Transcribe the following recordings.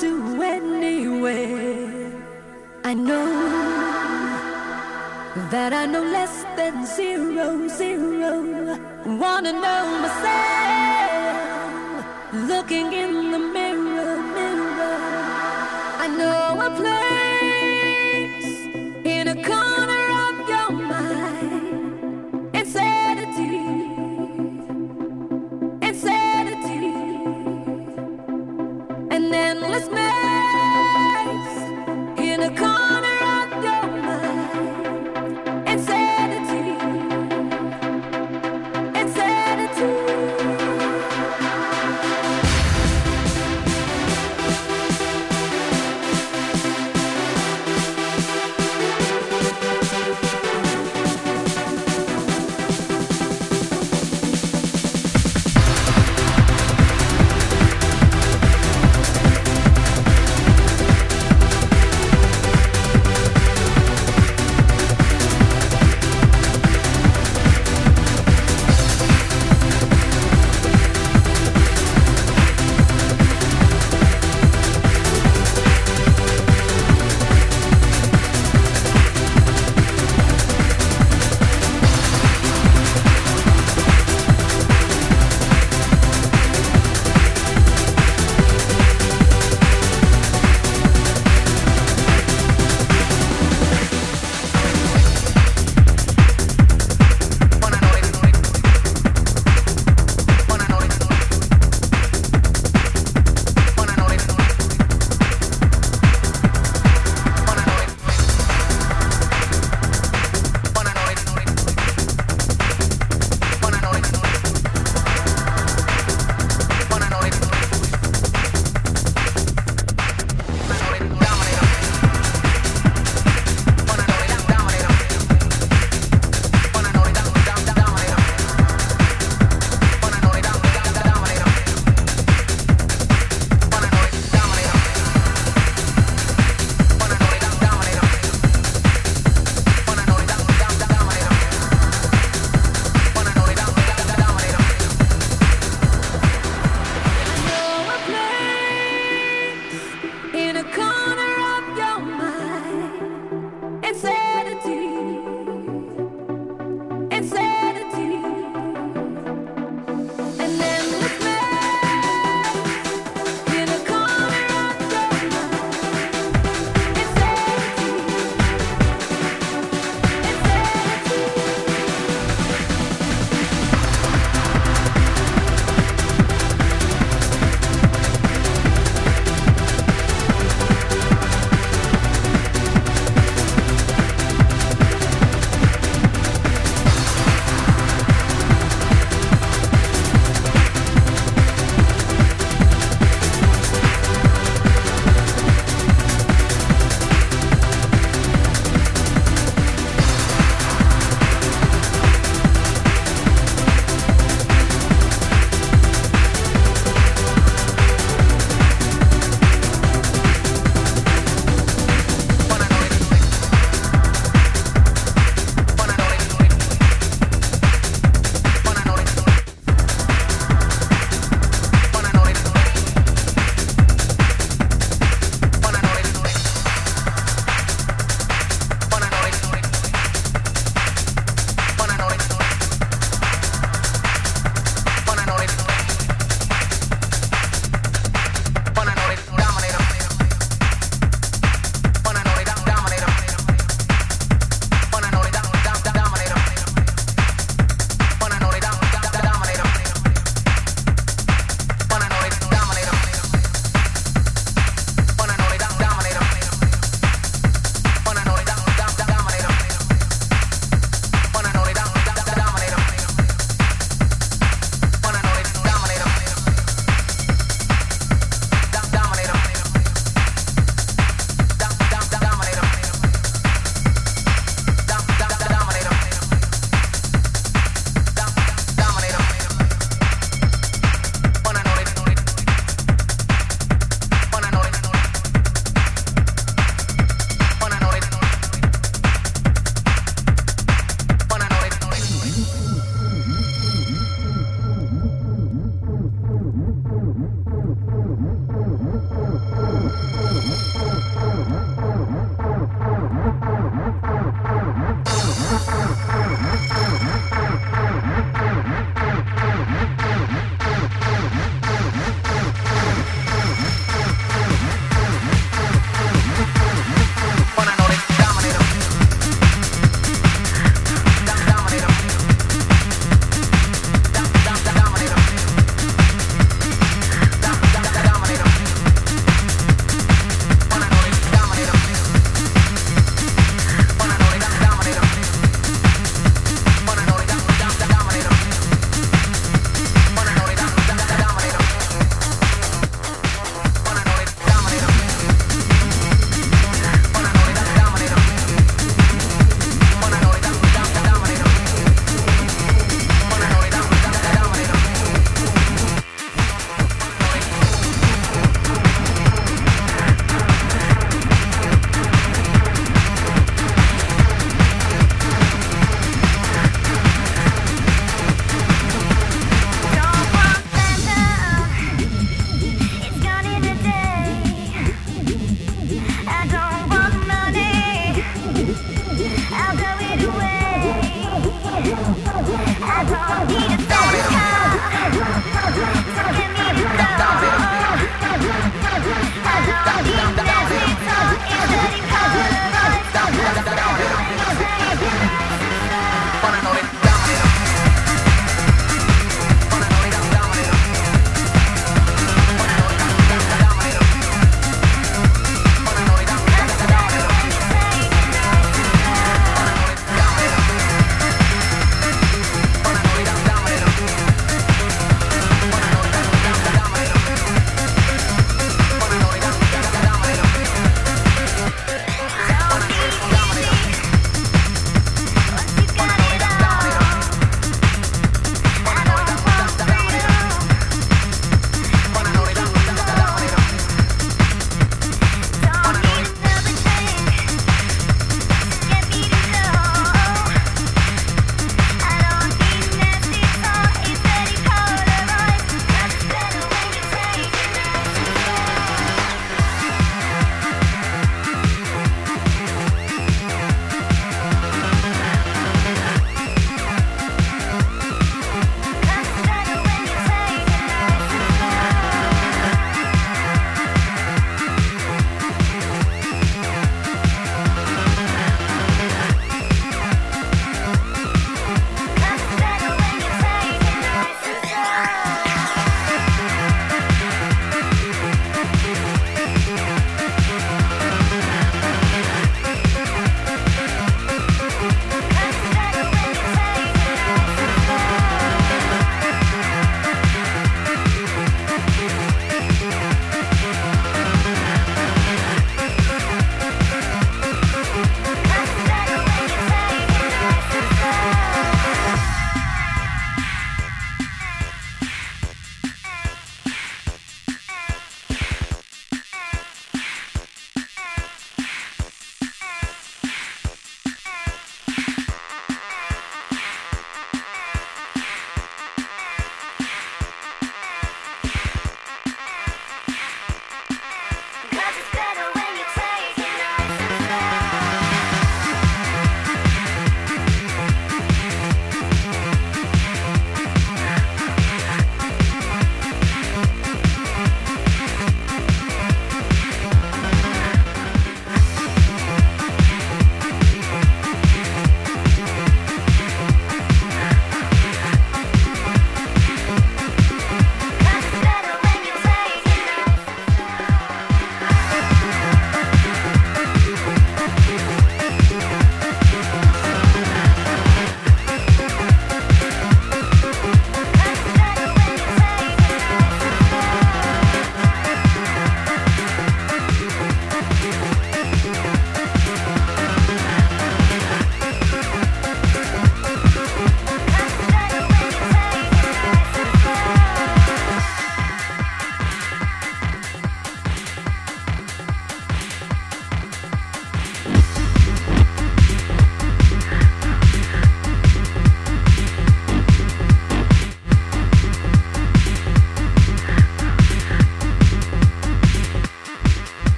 to anywhere. I know that I know less than zero, zero. Wanna know myself, looking in.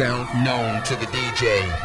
Yourself known to the DJ.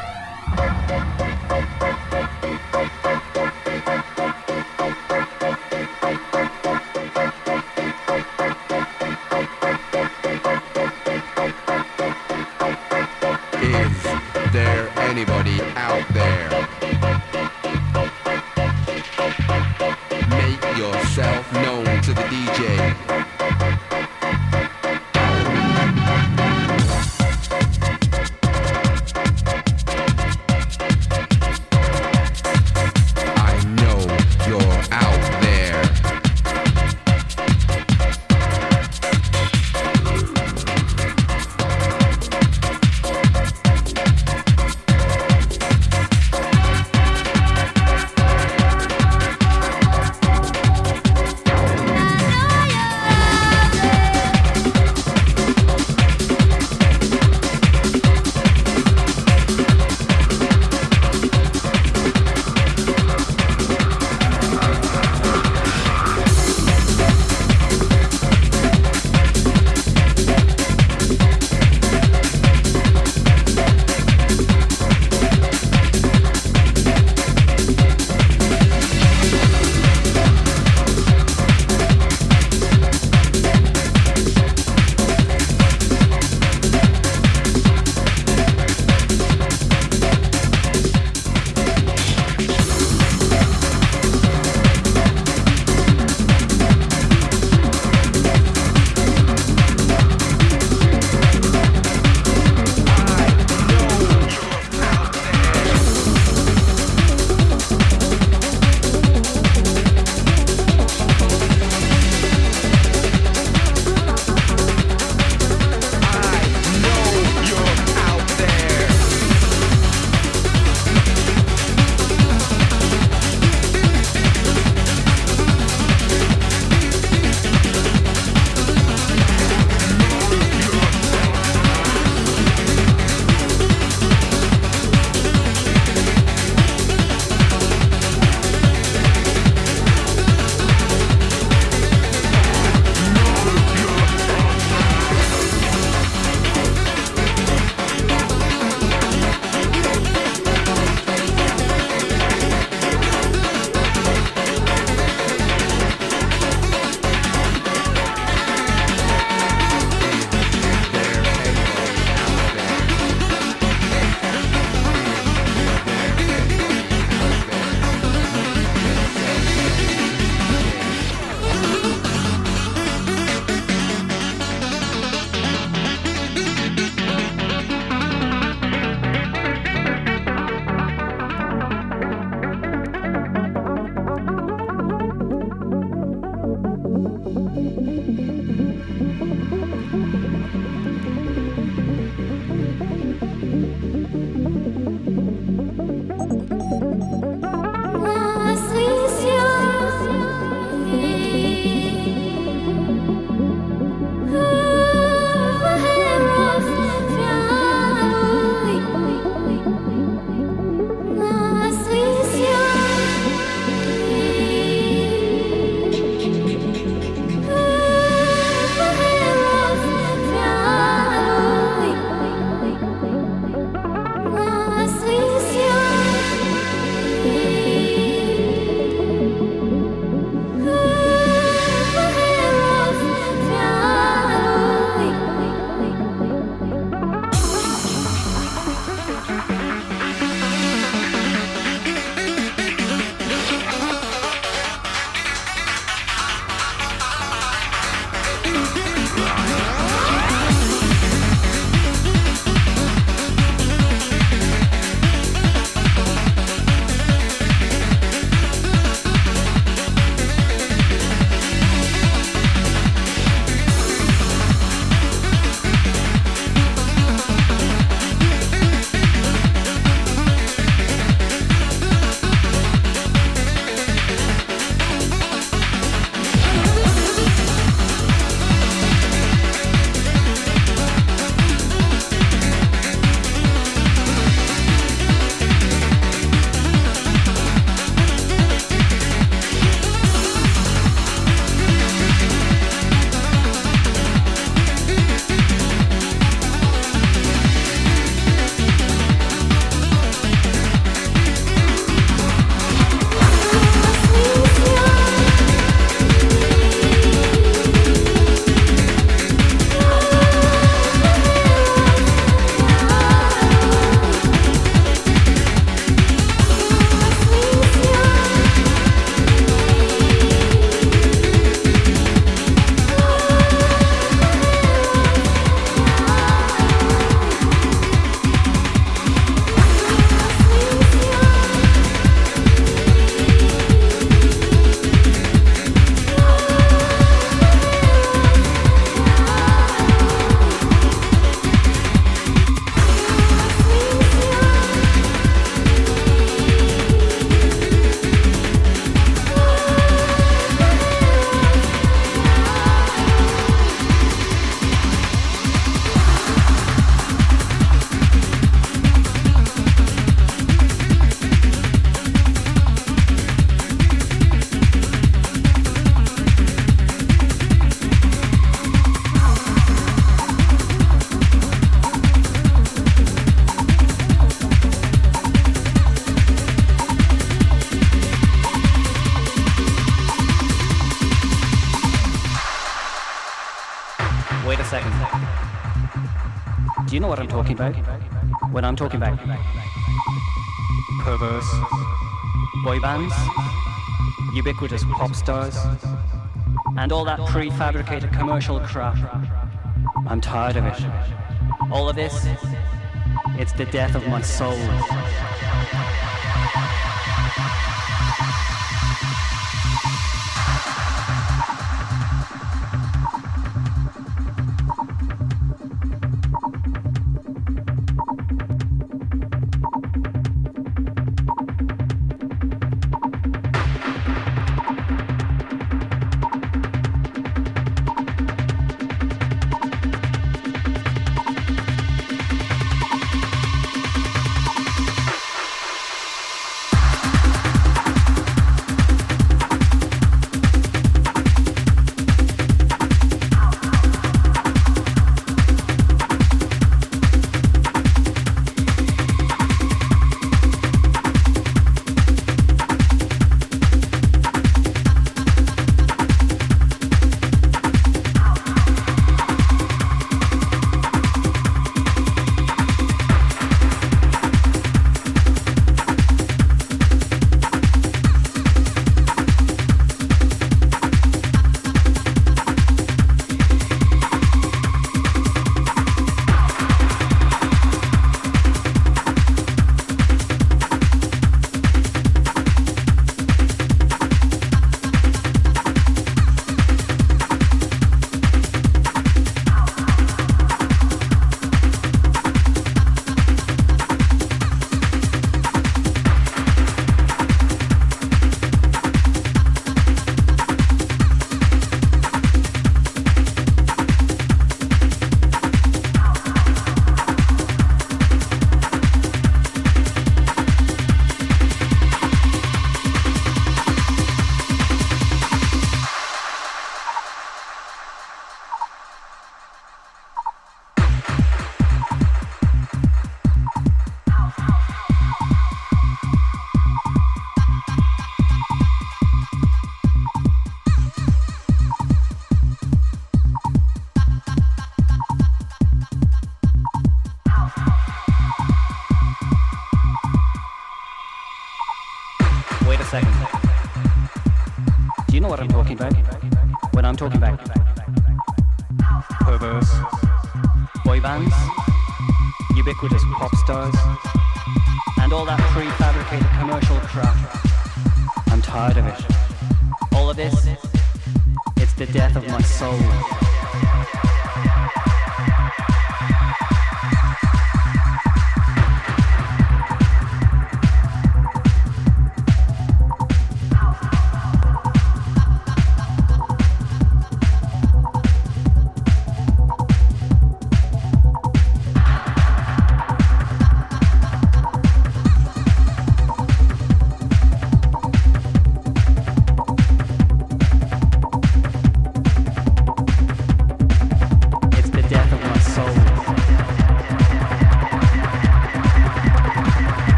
I'm talking about perverse boy bands, ubiquitous pop stars, and all that prefabricated commercial crap. I'm tired of it. All of this, it's the death of my soul. the death of my soul.